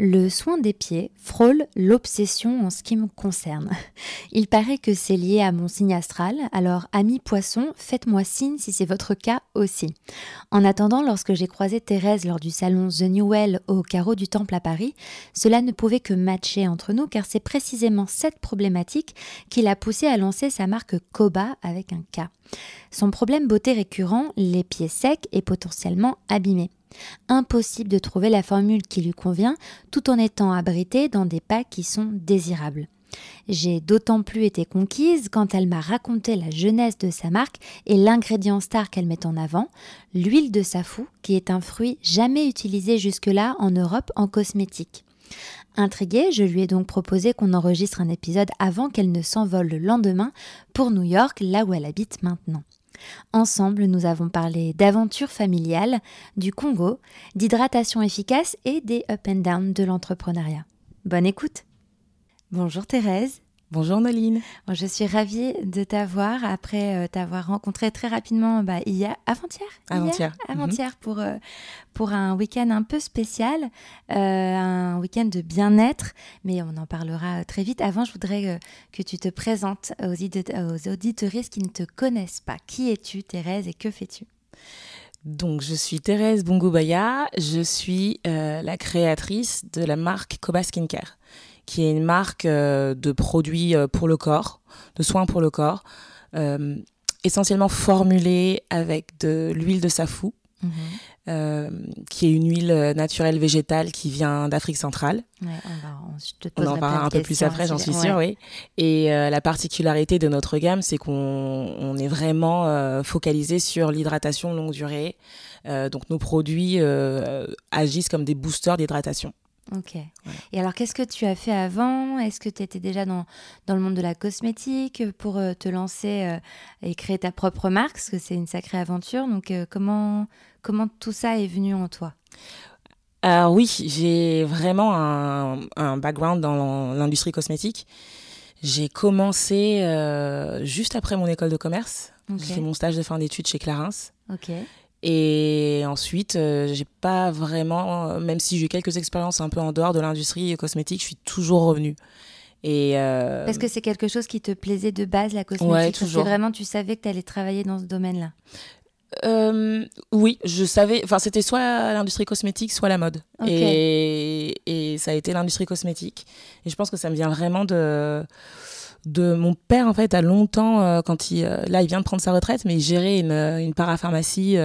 Le soin des pieds frôle l'obsession en ce qui me concerne. Il paraît que c'est lié à mon signe astral, alors amis poissons, faites-moi signe si c'est votre cas aussi. En attendant, lorsque j'ai croisé Thérèse lors du salon The New Well au carreau du Temple à Paris, cela ne pouvait que matcher entre nous car c'est précisément cette problématique qui l'a poussé à lancer sa marque Koba avec un K. Son problème beauté récurrent, les pieds secs et potentiellement abîmés. Impossible de trouver la formule qui lui convient tout en étant abrité dans des pas qui sont désirables. J'ai d'autant plus été conquise quand elle m'a raconté la jeunesse de sa marque et l'ingrédient star qu'elle met en avant, l'huile de safou, qui est un fruit jamais utilisé jusque-là en Europe en cosmétique. Intriguée, je lui ai donc proposé qu'on enregistre un épisode avant qu'elle ne s'envole le lendemain pour New York, là où elle habite maintenant. Ensemble, nous avons parlé d'aventure familiale, du Congo, d'hydratation efficace et des up and down de l'entrepreneuriat. Bonne écoute Bonjour Thérèse Bonjour Noline. Je suis ravie de t'avoir après euh, t'avoir rencontré très rapidement bah, hier, avant-hier Avant-hier. Avant-hier pour, euh, pour un week-end un peu spécial, euh, un week-end de bien-être, mais on en parlera très vite. Avant, je voudrais que tu te présentes aux, aux qui ne te connaissent pas. Qui es-tu Thérèse et que fais-tu? Donc, je suis Thérèse Bongobaya, je suis la créatrice de la marque Koba Skincare qui est une marque euh, de produits euh, pour le corps, de soins pour le corps, euh, essentiellement formulée avec de l'huile de safou, mhm. qui est une huile naturelle végétale qui vient d'Afrique centrale. on, en parlera un peu plus après, j'en suis sûre, oui. Et la particularité de notre gamme, c'est qu'on est vraiment focalisé sur l'hydratation longue durée. donc nos produits agissent comme des boosters d'hydratation. Ok. Et alors, qu'est-ce que tu as fait avant? Est-ce que tu étais déjà dans, dans le monde de la cosmétique pour euh, te lancer euh, et créer ta propre marque? Parce que c'est une sacrée aventure. Donc, euh, comment, comment tout ça est venu en toi? Alors, oui, j'ai vraiment un, un, background dans l'industrie cosmétique. J'ai commencé juste après mon école de commerce. J'ai fait mon stage de fin d'études chez Clarins. Ok. Et ensuite, euh, j'ai pas vraiment, même si j'ai eu quelques expériences un peu en dehors de l'industrie cosmétique, je suis toujours revenue. Et euh... Parce que c'est quelque chose qui te plaisait de base, la cosmétique ouais, toujours. vraiment, tu savais que tu allais travailler dans ce domaine-là euh, oui, je savais. Enfin, c'était soit l'industrie cosmétique, soit la mode. Et, et ça a été l'industrie cosmétique. Et je pense que ça me vient vraiment de de mon père en fait a longtemps euh, quand il euh, là il vient de prendre sa retraite mais il gérait une, euh, une parapharmacie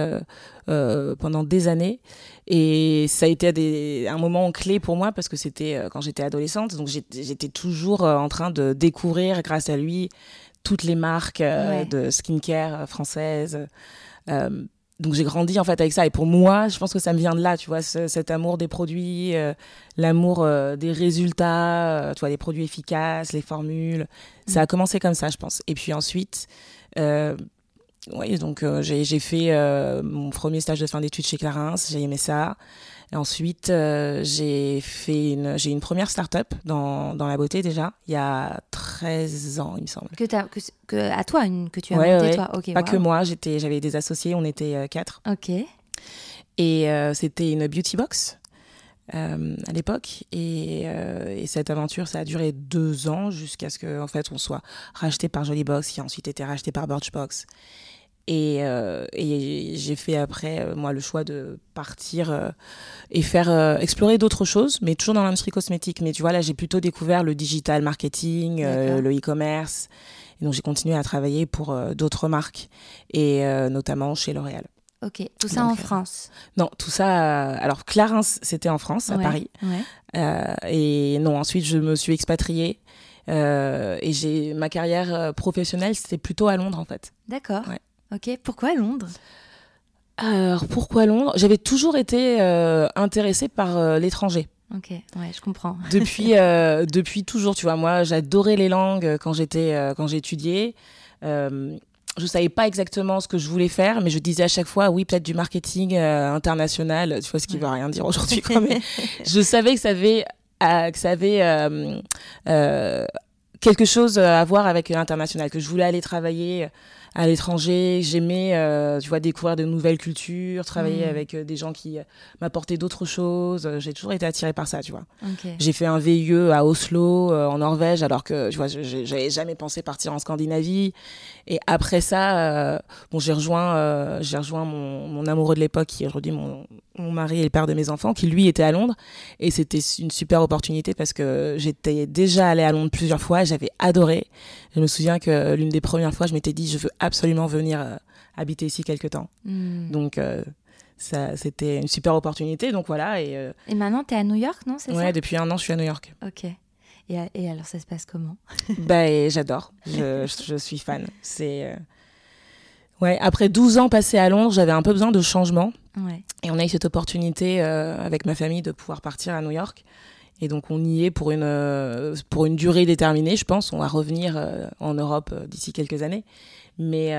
pendant des années. Et ça a été des, un moment clé pour moi parce que c'était quand j'étais adolescente. Donc j'étais toujours en train de découvrir grâce à lui toutes les marques de skincare françaises donc j'ai grandi en fait avec ça. Et pour moi je pense que ça me vient de là tu vois cet amour des produits euh, l'amour euh, des résultats euh, tu vois des produits efficaces les formules. Ça a mm. commencé comme ça je pense. Et puis ensuite oui donc j'ai fait mon premier stage de fin d'études chez Clarins. J'ai aimé ça. Ensuite, euh, j'ai fait une, j'ai une première start-up dans, dans la beauté déjà, il y a 13 ans, il me semble. Que, as, que, que à toi, une, que tu as ouais, montée, toi Pas que moi, j'avais des associés, on était euh, quatre. Ok. Et euh, c'était une beauty box. à l'époque et, et, cette aventure ça a duré deux ans jusqu'à ce que en fait on soit racheté par Jollybox qui a ensuite été racheté par Birchbox et, euh, et j'ai fait après, euh, moi, le choix de partir euh, et faire explorer d'autres choses, mais toujours dans l'industrie cosmétique. Mais tu vois, là, j'ai plutôt découvert le digital marketing, le e-commerce. Et donc, j'ai continué à travailler pour d'autres marques, et notamment chez L'Oréal. Ok, tout ça en France Non, tout ça. alors, Clarence, c'était en France, à Paris. et non, ensuite, je me suis expatriée. et j'ai ma carrière professionnelle, c'était plutôt à Londres, en fait. D'accord. Ok, pourquoi Londres? Alors pourquoi Londres? J'avais toujours été euh, intéressée par euh, l'étranger. Ok, ouais, je comprends. Depuis, euh, depuis toujours, tu vois, moi j'adorais les langues quand j'étais, quand j'étudiais. je savais pas exactement ce que je voulais faire, mais je disais à chaque fois, oui, peut-être du marketing international, tu vois, ce qui ne veut rien dire aujourd'hui. mais je savais que ça avait, que ça avait quelque chose à voir avec l'international, que je voulais aller travailler à l'étranger. J'aimais, euh, tu vois, découvrir de nouvelles cultures, travailler mm. avec euh, des gens qui euh, m'apportaient d'autres choses. J'ai toujours été attirée par ça, tu vois. J'ai fait un VIE à Oslo, en Norvège, alors que, tu vois, j'avais jamais pensé partir en Scandinavie. Et après ça, bon, j'ai rejoint, j'ai rejoint mon, mon, amoureux de l'époque, qui est aujourd'hui mon, mon mari et le père de mes enfants, qui lui était à Londres. Et c'était une super opportunité parce que j'étais déjà allée à Londres plusieurs fois, j'avais adoré. Je me souviens que l'une des premières fois, je m'étais dit, je veux absolument venir euh, habiter ici quelque temps. Hmm. Donc, euh, ça, c'était une super opportunité. Donc voilà. Et, euh, et maintenant, tu es à New York, non Ouais, depuis un an, je suis à New York. Ok. Et, et alors, ça se passe comment? Bah, J'adore. Je, je, suis fan. C'est. Ouais, après 12 ans passés à Londres, j'avais un peu besoin de changement. Et on a eu cette opportunité avec ma famille de pouvoir partir à New York. Et donc on y est pour une, euh, pour une durée déterminée, je pense. On va revenir euh, en Europe euh, d'ici quelques années. Mais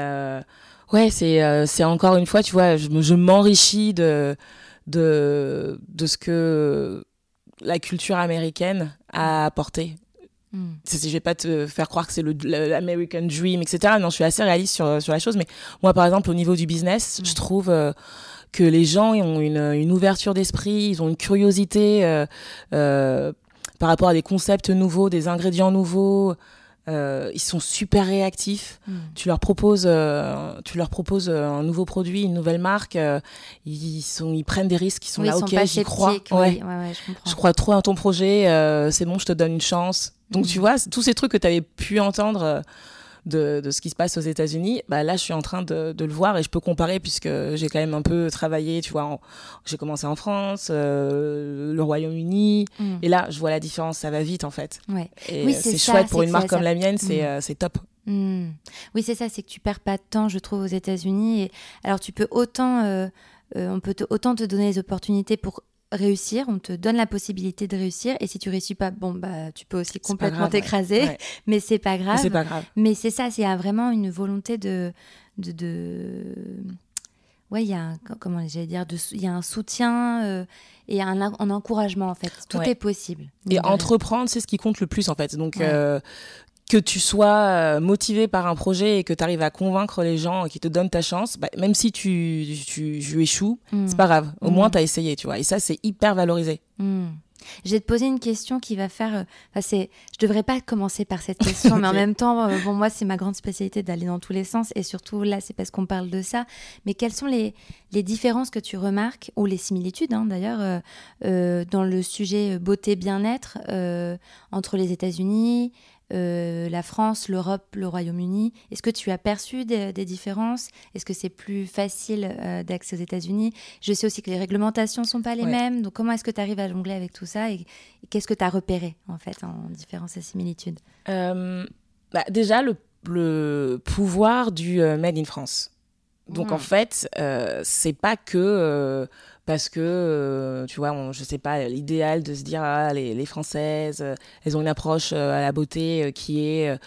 ouais, c'est c'est encore une fois, tu vois, je, je m'enrichis de, de, de ce que la culture américaine a apporté. Mm. Je vais pas te faire croire que c'est l'American Dream, etc. Non, je suis assez réaliste sur, sur la chose. Mais moi, par exemple, au niveau du business, je trouve que les gens ont une, une ouverture d'esprit, ils ont une curiosité euh, euh, par rapport à des concepts nouveaux, des ingrédients nouveaux. Euh, ils sont super réactifs. Hmm. Tu leur proposes, tu leur proposes un nouveau produit, une nouvelle marque. ils sont, ils prennent des risques. Ils sont là, ok, j'y crois. Ouais. je, je, crois trop à ton projet. c'est bon, je te donne une chance. Donc hmm. tu vois, tous ces trucs que tu avais pu entendre de, ce qui se passe aux États-Unis, bah là, je suis en train de, le voir et je peux comparer puisque j'ai quand même un peu travaillé, tu vois. J'ai commencé en France, euh, le Royaume-Uni, mm. et là, je vois la différence, ça va vite en fait. Ouais. Et oui, euh, c'est chouette pour une marque comme la mienne, c'est mm. euh, top. Mm. Oui, c'est ça, c'est que tu perds pas de temps, je trouve, aux États-Unis. Et... Alors, tu peux autant, on peut autant te donner les opportunités pour réussir, on te donne la possibilité de réussir et si tu réussis pas, bon bah tu peux aussi complètement t'écraser, mais c'est pas grave. C'est pas grave. Mais c'est ça, c'est vraiment une volonté de de, de... ouais, il y a un, comment j'allais dire, il y a un soutien euh, et un, un, encouragement en fait. Tout est possible. Et entreprendre, c'est ce qui compte le plus en fait. Donc euh, que tu sois euh, motivé par un projet et que tu arrives à convaincre les gens qui te donnent ta chance, bah, même si tu, tu, échoues, mm. c'est pas grave. Au moins, mm. tu as essayé, tu vois. Et ça, c'est hyper valorisé. Mm. Je vais te poser une question qui va faire. Euh, enfin, c'est, je devrais pas commencer par cette question, mais en même temps, euh, bon, moi, c'est ma grande spécialité d'aller dans tous les sens, et surtout là, c'est parce qu'on parle de ça. Mais quelles sont les, les différences que tu remarques, ou les similitudes hein, d'ailleurs, dans le sujet beauté bien-être entre les États-Unis, euh, la France, l'Europe, le Royaume-Uni. Est-ce que tu as perçu des, différences? Est-ce que c'est plus facile euh, d'accès aux États-Unis? Je sais aussi que les réglementations ne sont pas les mêmes. Donc, comment est-ce que tu arrives à jongler avec tout ça Et, qu'est-ce que tu as repéré, en fait, en différences et similitudes euh, bah, Déjà, le, pouvoir du Made in France. Donc, en hmm. fait, c'est pas que parce que, euh, tu vois, on, je sais pas, l'idéal de se dire, ah, les, les Françaises, euh, elles ont une approche euh, à la beauté qui est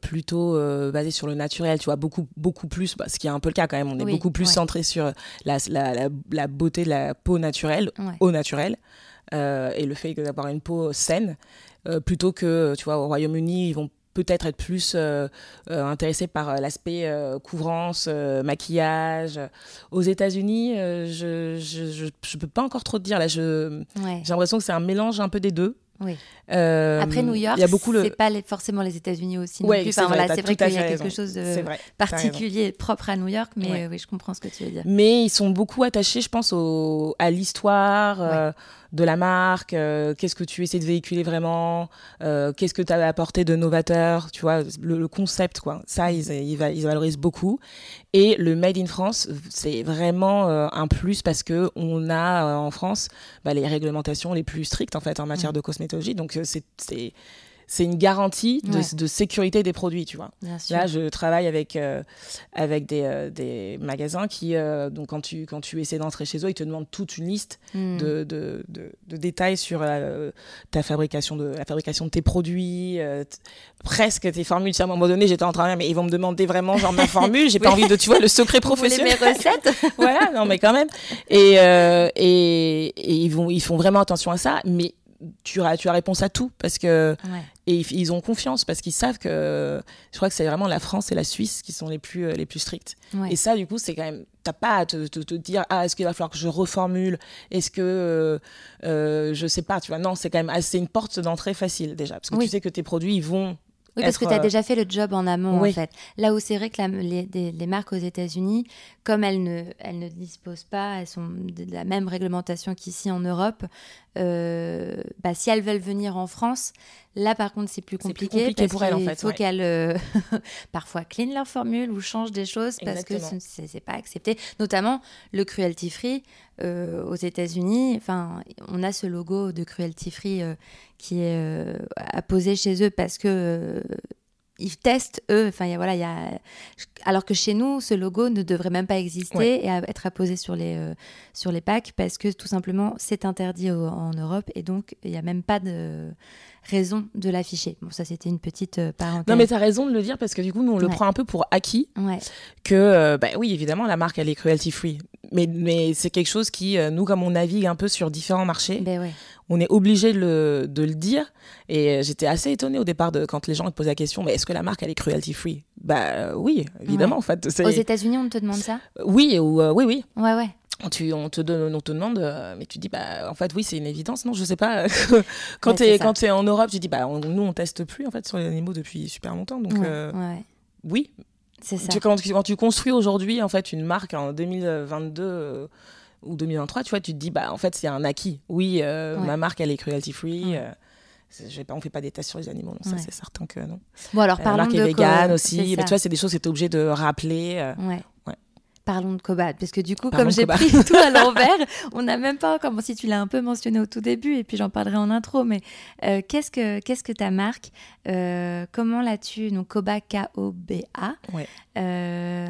plutôt basée sur le naturel, tu vois, beaucoup, beaucoup plus, bah, ce qui est un peu le cas quand même, on est beaucoup plus centré sur la, la, la, beauté de la peau naturelle, au naturel, et le fait d'avoir une peau saine, plutôt que, tu vois, au Royaume-Uni, ils vont peut-être être plus euh, euh, intéressé par euh, l'aspect couvrance, maquillage. Aux États-Unis, je, je, je, peux pas encore trop te dire là. Je, j'ai l'impression que c'est un mélange un peu des deux. Oui. Euh, Après New York, il y a beaucoup le- c'est pas les- forcément les États-Unis aussi. Ouais, c'est Enfin, vrai, voilà, c'est vrai qu'il y a quelque chose de C'est vrai, particulier, propre à New York, mais Ouais. euh, oui, je comprends ce que tu veux dire. Mais ils sont beaucoup attachés, je pense, au, à l'histoire euh, de la marque. euh, qu'est-ce que tu essaies de véhiculer vraiment euh, Qu'est-ce que tu as apporté de novateur Tu vois, le, le concept, quoi. Ça, ils, ils, va- ils valorisent beaucoup. Et le Made in France, c'est vraiment euh, un plus parce que on a en France bah, les réglementations les plus strictes en fait en matière de cosmétologie. Donc c'est c'est une garantie de, Ouais. de sécurité des produits, tu vois. Là, je travaille avec, euh, avec des, euh, des magasins qui, euh, donc quand tu, quand tu essaies d'entrer chez eux, ils te demandent toute une liste Hmm. de, de, de- détails sur ta fabrication de, la fabrication de tes produits, presque tes formules. À un moment donné, j'étais en train de mais ils vont me demander vraiment genre ma formule. J'ai pas envie de, tu vois, le secret voulez mes professionnel. recettes voilà, non, mais quand même. Et, et, et ils, vont, ils font vraiment attention à ça, mais tu as, tu as réponse à tout parce que Ouais. Et ils, ont confiance parce qu'ils savent que je crois que c'est vraiment la France et la Suisse qui sont les plus euh, les plus strictes. Ouais. Et ça, du coup, c'est quand même t'as pas à te, te, te dire ah est-ce qu'il va falloir que je reformule? Est-ce que euh, euh, je sais pas tu vois? Non c'est quand même assez une porte d'entrée facile déjà parce que Oui. tu sais que tes produits ils vont Oui, parce que tu as euh, déjà fait le job en amont, oui. en fait. Là où c'est vrai que la- les, des- les marques aux États-Unis, comme elles ne, elles ne disposent pas, elles sont de la même réglementation qu'ici en Europe, euh, bah, si elles veulent venir en France, là par contre c'est plus C'est plus compliqué. compliqué parce pour elles, en fait, faut ouais. qu'elles euh, parfois clean leur formule ou changent des choses parce que Exactement. ce n'est pas accepté. Notamment le cruelty free euh, aux États-Unis. Enfin, on a ce logo de cruelty free qui est apposé chez eux parce que ils testent eux. Enfin, y a- voilà, il y a alors que chez nous, ce logo ne devrait même pas exister Ouais. et à- être apposé sur les euh, sur les packs parce que tout simplement c'est interdit au- en Europe et donc il n'y a même pas de raison de l'afficher. Bon, ça c'était une petite euh, parenthèse. non mais t'as raison de le dire parce que du coup nous on le Ouais. prend un peu pour acquis ouais, que euh, bah oui évidemment la marque elle est cruelty free mais mais c'est quelque chose qui euh, nous comme on navigue un peu sur différents marchés ben ouais. on est obligé de le, de le dire. Et euh, j'étais assez étonnée au départ de quand les gens te posent la question, mais est-ce que la marque elle est cruelty free? Bah oui, évidemment en fait. Aux États-Unis, on te demande ça? Oui ou oui oui. Ouais, ouais. Tu, on te donne, on te demande, euh, mais tu dis bah en fait oui c'est une évidence non je sais pas quand quand t'es en Europe tu dis bah on- nous on teste plus en fait sur les animaux depuis super longtemps donc ouais, euh, ouais, oui C'est ça. tu, quand, tu- quand tu construis aujourd'hui en fait une marque en 2022 euh, ou 2023, tu vois, tu te dis bah en fait c'est un acquis. Oui, Ouais. ma marque elle est cruelty free. Pas, on fait pas des tests sur les animaux, non, ça c'est certain que non. Bon, alors la parlons marque de est vegan aussi. Mais tu vois, c'est des choses que tu es obligé de rappeler. Parlons de Cobad, parce que du coup, Parlons comme j'ai pris tout à l'envers, on n'a même pas encore, si tu l'as un peu mentionné au tout début, et puis j'en parlerai en intro, mais euh, qu'est-ce que qu'est-ce que ta marque Euh, Comment l'as-tu Donc Koba, K-O-B-A. Ouais. Euh,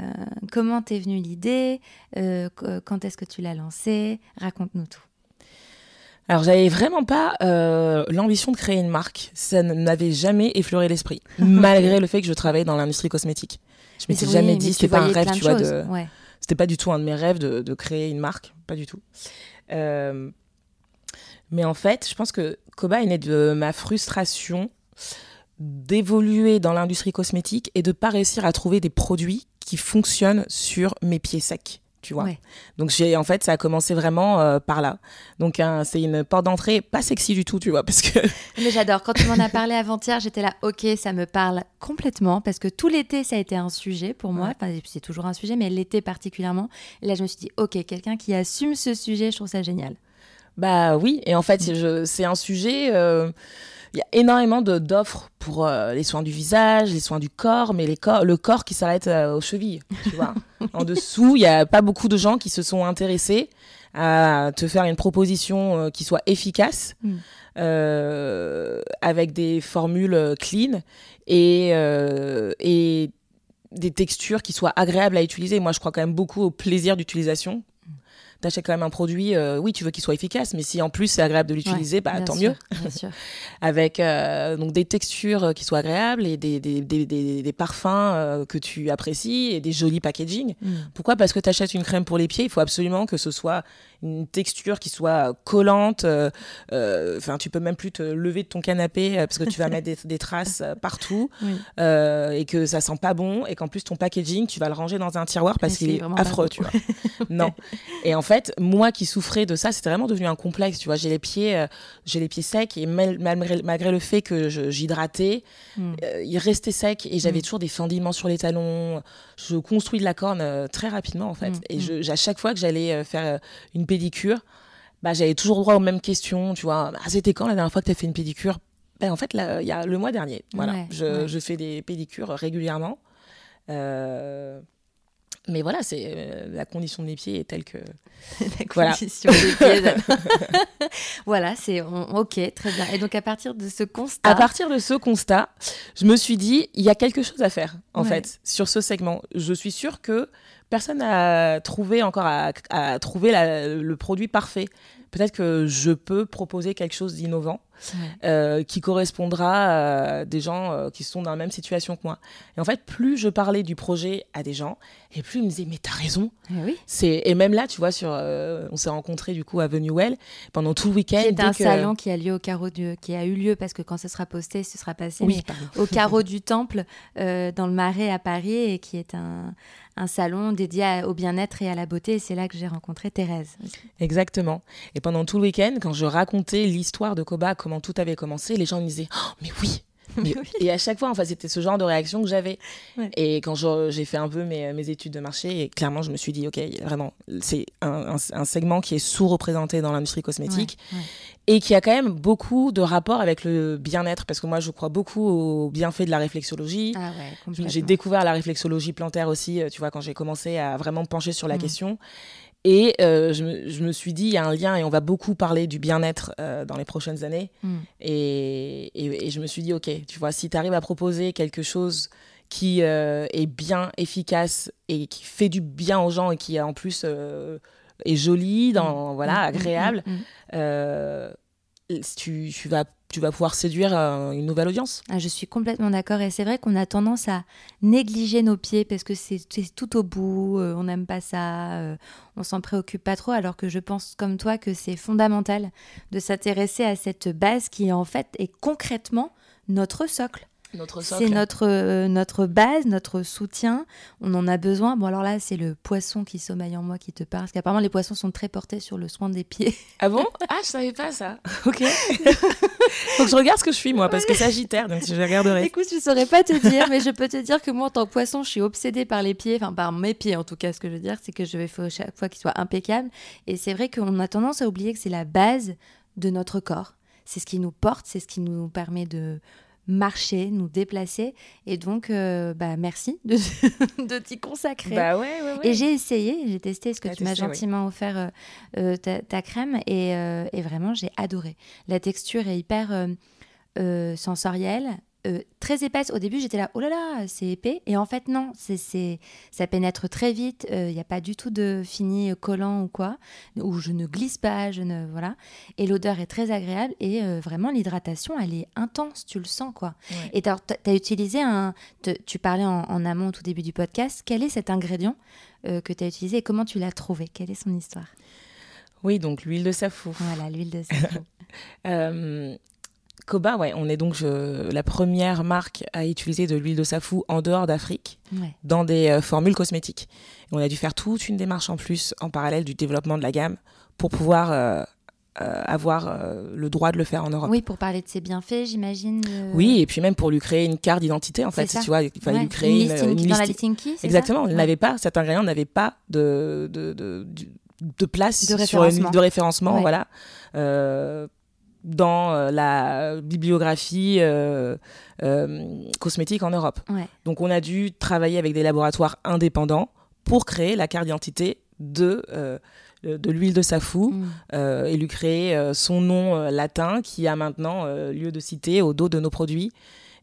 comment t'es venue l'idée qu- Quand est-ce que tu l'as lancée Raconte-nous tout. Alors j'avais vraiment pas euh, l'ambition de créer une marque. Ça ne m'avait jamais effleuré l'esprit, malgré le fait que je travaillais dans l'industrie cosmétique. Je m'étais c'est- jamais dit, tu pas un rêve, tu vois, de, Ouais. C'était pas du tout un de mes rêves de, créer une marque, pas du tout. Euh, mais en fait, je pense que Koba est né de ma frustration d'évoluer dans l'industrie cosmétique et de pas réussir à trouver des produits qui fonctionnent sur mes pieds secs. Tu vois. Ouais. Donc j'ai en fait ça a commencé vraiment euh, par là. Donc hein, c'est une porte d'entrée pas sexy du tout, tu vois, parce que Mais j'adore. Quand tu m'en as parlé avant-hier, j'étais là, ok, ça me parle complètement parce que tout l'été, ça a été un sujet pour moi. Ouais. Enfin, c'est toujours un sujet, mais l'été particulièrement. Et là, je me suis dit, ok, quelqu'un qui assume ce sujet, je trouve ça génial. Bah oui, et en fait, c'est un sujet. euh, Il y a énormément d'offres pour euh, les soins du visage, les soins du corps, mais les corps, le corps qui s'arrête euh, aux chevilles, tu vois. en dessous, il n'y a pas beaucoup de gens qui se sont intéressés à te faire une proposition euh, qui soit efficace, Mm. euh, avec des formules clean et, et des textures qui soient agréables à utiliser. Moi, je crois quand même beaucoup au plaisir d'utilisation. T'achètes quand même un produit, euh, oui, tu veux qu'il soit efficace, mais si en plus c'est agréable de l'utiliser, Ouais, bah tant sûr, mieux. Bien sûr. Avec euh, donc des textures euh, qui soient agréables et des, des, des, des- des parfums euh, que tu apprécies et des jolis packaging. Mm. Pourquoi? Parce que tu achètes une crème pour les pieds, il faut absolument que ce soit une texture qui soit collante. euh, euh, Enfin, tu peux même plus te lever de ton canapé euh, parce que tu vas mettre des, des traces euh, partout Oui. euh, et que ça sent pas bon et qu'en plus ton packaging, tu vas le ranger dans un tiroir parce qu'il est affreux, tu vois. non. Et en fait, moi qui souffrais de ça, c'était vraiment devenu un complexe. Tu vois, j'ai les pieds, euh, j'ai les pieds secs et malgré, malgré le fait que j'hydratais, mm. euh, ils restaient secs et j'avais mm. toujours des fendillements sur les talons. Je construis de la corne euh, très rapidement en fait. Mm. Et je, à chaque fois que j'allais faire une pédicure, bah, j'avais toujours droit aux mêmes questions. Tu vois, ah, c'était quand la dernière fois que tu as fait une pédicure? Ben, En fait, il y a le mois dernier. Voilà, je, je, fais des pédicures régulièrement. Euh, mais voilà, c'est euh, la condition des pieds est telle que. la condition des pieds. voilà, c'est ok, très bien. Et donc à partir de ce constat. À partir de ce constat, je me suis dit, il y a quelque chose à faire en fait sur ce segment. Je suis sûre que personne n'a trouvé encore à, trouver le produit parfait. Peut-être que je peux proposer quelque chose d'innovant euh, qui correspondra à des gens euh, qui sont dans la même situation que moi. Et en fait, plus je parlais du projet à des gens, et plus ils me disaient mais t'as raison. Et, eh oui. C'est et même là, tu vois, sur euh, on s'est rencontrés du coup à Venue Well pendant tout le week-end. C'est un salon qui a lieu au carreau du, qui a eu lieu parce que quand ce sera posté, ce sera passé oui, au carreau du Temple dans le Marais à Paris et qui est un un salon dédié au bien-être et à la beauté. Et c'est là que j'ai rencontré Thérèse. Exactement. Et pendant tout le week-end, quand je racontais l'histoire de Koba, comment tout avait commencé, les gens me disaient oh, Mais oui et à chaque fois, fait, c'était ce genre de réaction que j'avais. Et quand j'ai fait un peu mes, mes, études de marché, et clairement, je me suis dit, OK, vraiment, c'est un, un, segment qui est sous-représenté dans l'industrie cosmétique et qui a quand même beaucoup de rapport avec le bien-être, parce que moi, je crois beaucoup au bienfait de la réflexologie. Ah j'ai découvert la réflexologie plantaire aussi, euh, tu vois, quand j'ai commencé à vraiment pencher sur la mm. question. Et euh, je, me, je, me, suis dit, il y a un lien et on va beaucoup parler du bien-être euh, dans les prochaines années. Mm. Et, et, je me suis dit, OK, tu vois, si tu arrives à proposer quelque chose qui euh, est bien efficace et qui fait du bien aux gens et qui en plus est joli, dans, mm. voilà, mm. agréable, tu, tu, vas tu vas pouvoir séduire euh, une nouvelle audience. Ah, je suis complètement d'accord et c'est vrai qu'on a tendance à négliger nos pieds parce que c'est tout au bout, euh, on n'aime pas ça, euh, on s'en préoccupe pas trop alors que je pense comme toi que c'est fondamental de s'intéresser à cette base qui en fait est concrètement notre socle. C'est notre, euh, notre base, notre soutien. On en a besoin. Bon, alors là, c'est le poisson qui sommeille en moi qui te parle. Parce qu'apparemment, les poissons sont très portés sur le soin des pieds. Ah bon? Ah, je savais pas ça. Ok. Donc, je regarde ce que je suis, moi, parce que Sagittaire, donc je regarderai. Écoute, je saurais pas te dire, mais je peux te dire que moi, en tant que poisson, je suis obsédée par les pieds, enfin, par mes pieds en tout cas. Ce que je veux dire, c'est que je vais faut chaque fois qu'ils soient impeccables. Et c'est vrai qu'on a tendance à oublier que c'est la base de notre corps. C'est ce qui nous porte, c'est ce qui nous permet de marcher, nous déplacer. Et donc, euh, bah, merci de, de t'y consacrer. Bah ouais, Et j'ai essayé, j'ai testé ce que tu m'as gentiment offert, euh, euh, ta, crème, et, et vraiment, j'ai adoré. La texture est hyper sensorielle. Euh, très épaisse. Au début, j'étais là, oh là là, c'est épais. Et en fait, non, c'est, ça pénètre très vite. Il euh, n'y a pas du tout de fini collant ou quoi, où je ne glisse pas, je ne voilà. Et l'odeur est très agréable et euh, vraiment l'hydratation, elle est intense, tu le sens quoi. Et tu as, utilisé un, tu parlais en, amont au tout début du podcast. Quel est cet ingrédient que tu as utilisé et comment tu l'as trouvé? Quelle est son histoire? Oui, donc l'huile de safou. Voilà, l'huile de safou. Koba, ouais, on est donc la première marque à utiliser de l'huile de safou en dehors d'Afrique dans des euh, formules cosmétiques. on a dû faire toute une démarche en plus en parallèle du développement de la gamme pour pouvoir euh, euh, avoir le droit de le faire en Europe. Oui, pour parler de ses bienfaits, j'imagine. Oui, et puis même pour lui créer une carte d'identité, en fait. Tu vois, il fallait lui créer une, listing, une, dans la listing key, Exactement, on n'avait pas, cet ingrédient n'avait pas de, de, de, de place de sur une, de référencement, voilà dans euh, la bibliographie euh, euh, cosmétique en Europe. Donc on a dû travailler avec des laboratoires indépendants pour créer la carte d'identité de, de l'huile de safou mm. et lui créer son nom latin qui a maintenant lieu de citer au dos de nos produits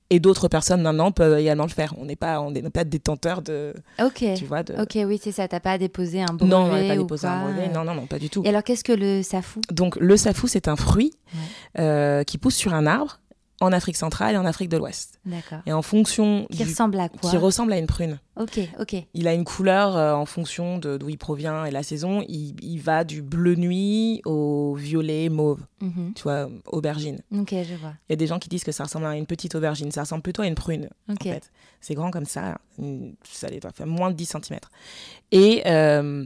et d'autres personnes maintenant peuvent également le faire. On n'est pas, on n'est pas détenteur de. Ok. Tu vois, de... Ok, oui, c'est ça. T'as pas à déposer un brevet Non, on pas déposé un brevet. Non, non, non, pas du tout. Et alors, qu'est-ce que le safou Donc, le safou, c'est un fruit euh, qui pousse sur un arbre en Afrique centrale et en Afrique de l'Ouest. D'accord. Et en fonction. Qui ressemble à quoi Qui ressemble à une prune. Ok, ok. Il a une couleur euh, en fonction d'où il provient et la saison. Il, va du bleu nuit au violet mauve. Mhm. Tu vois, aubergine. Ok, je vois. Il y a des gens qui disent que ça ressemble à une petite aubergine. Ça ressemble plutôt à une prune. En fait. C'est grand comme ça. Ça doit faire moins de 10 cm. Et. Euh,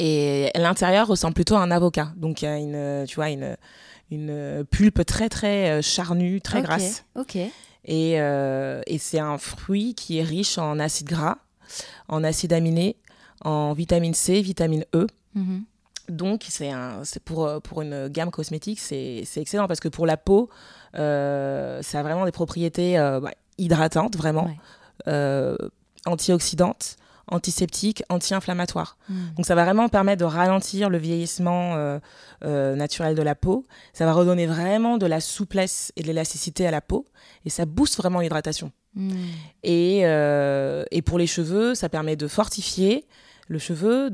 Et l'intérieur ressemble plutôt à un avocat. Donc il y a une, tu vois, une, une pulpe très très charnue, très grasse. Ok. Et, et c'est un fruit qui est riche en acides gras, en acides aminés, en vitamine C, vitamine E. Mhm. Donc, c'est pour, pour une gamme cosmétique, c'est excellent parce que pour la peau, euh, ça a vraiment des propriétés euh, bah, hydratantes, vraiment, euh, antioxydantes, antiseptiques, anti-inflammatoires. Hmm. Donc, ça va vraiment permettre de ralentir le vieillissement naturel de la peau. Ça va redonner vraiment de la souplesse et de l'élasticité à la peau. Et ça booste vraiment l'hydratation. Hmm. Et, et pour les cheveux, ça permet de fortifier le cheveu,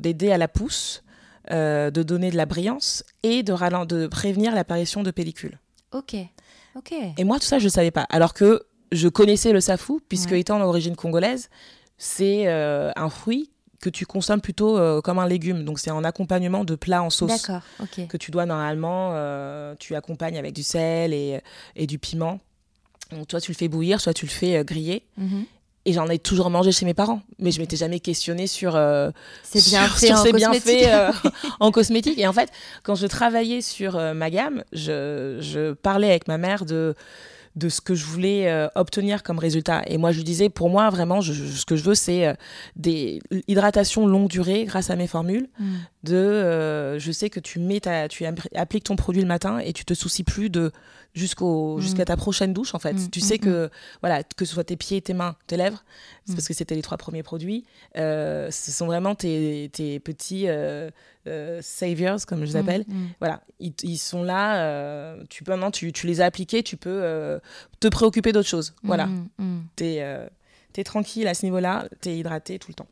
d'aider à la pousse, euh, de donner de la brillance et de, de prévenir l'apparition de pellicules. Ok, ok. Et moi, tout ça, je ne savais pas. Alors que je connaissais le safou, puisque étant d'origine congolaise, c'est euh, un fruit que tu consommes plutôt euh, comme un légume. Donc c'est en accompagnement de plats en sauce que tu dois normalement, tu accompagnes avec du sel et, et du piment. Donc toi tu le fais bouillir, soit tu le fais griller. Mhm. Et j'en ai toujours mangé chez mes parents, mais je m'étais jamais questionnée sur euh, c'est bien sur, sur ces bienfaits euh, en cosmétique. Et en fait, quand je travaillais sur euh, ma gamme, je, je, parlais avec ma mère de de ce que je voulais euh, obtenir comme résultat. Et moi, je disais, pour moi, vraiment, ce que je veux, c'est des hydratations longue durée grâce à mes formules. Mm. De, je sais que tu mets ta, tu appliques ton produit le matin et tu te soucies plus de jusqu'au mm. jusqu'à ta prochaine douche en fait. Mm, tu mm, sais que voilà que ce soit tes pieds, tes mains, tes lèvres, c'est parce que c'était les trois premiers produits. Euh, ce sont vraiment tes, tes petits euh, euh, saviors comme je les appelle. Voilà, ils, ils, sont là. tu peux maintenant tu, tu, les as appliqués, tu peux te préoccuper d'autre chose. Voilà, t'es es tranquille à ce niveau-là, t'es hydraté tout le temps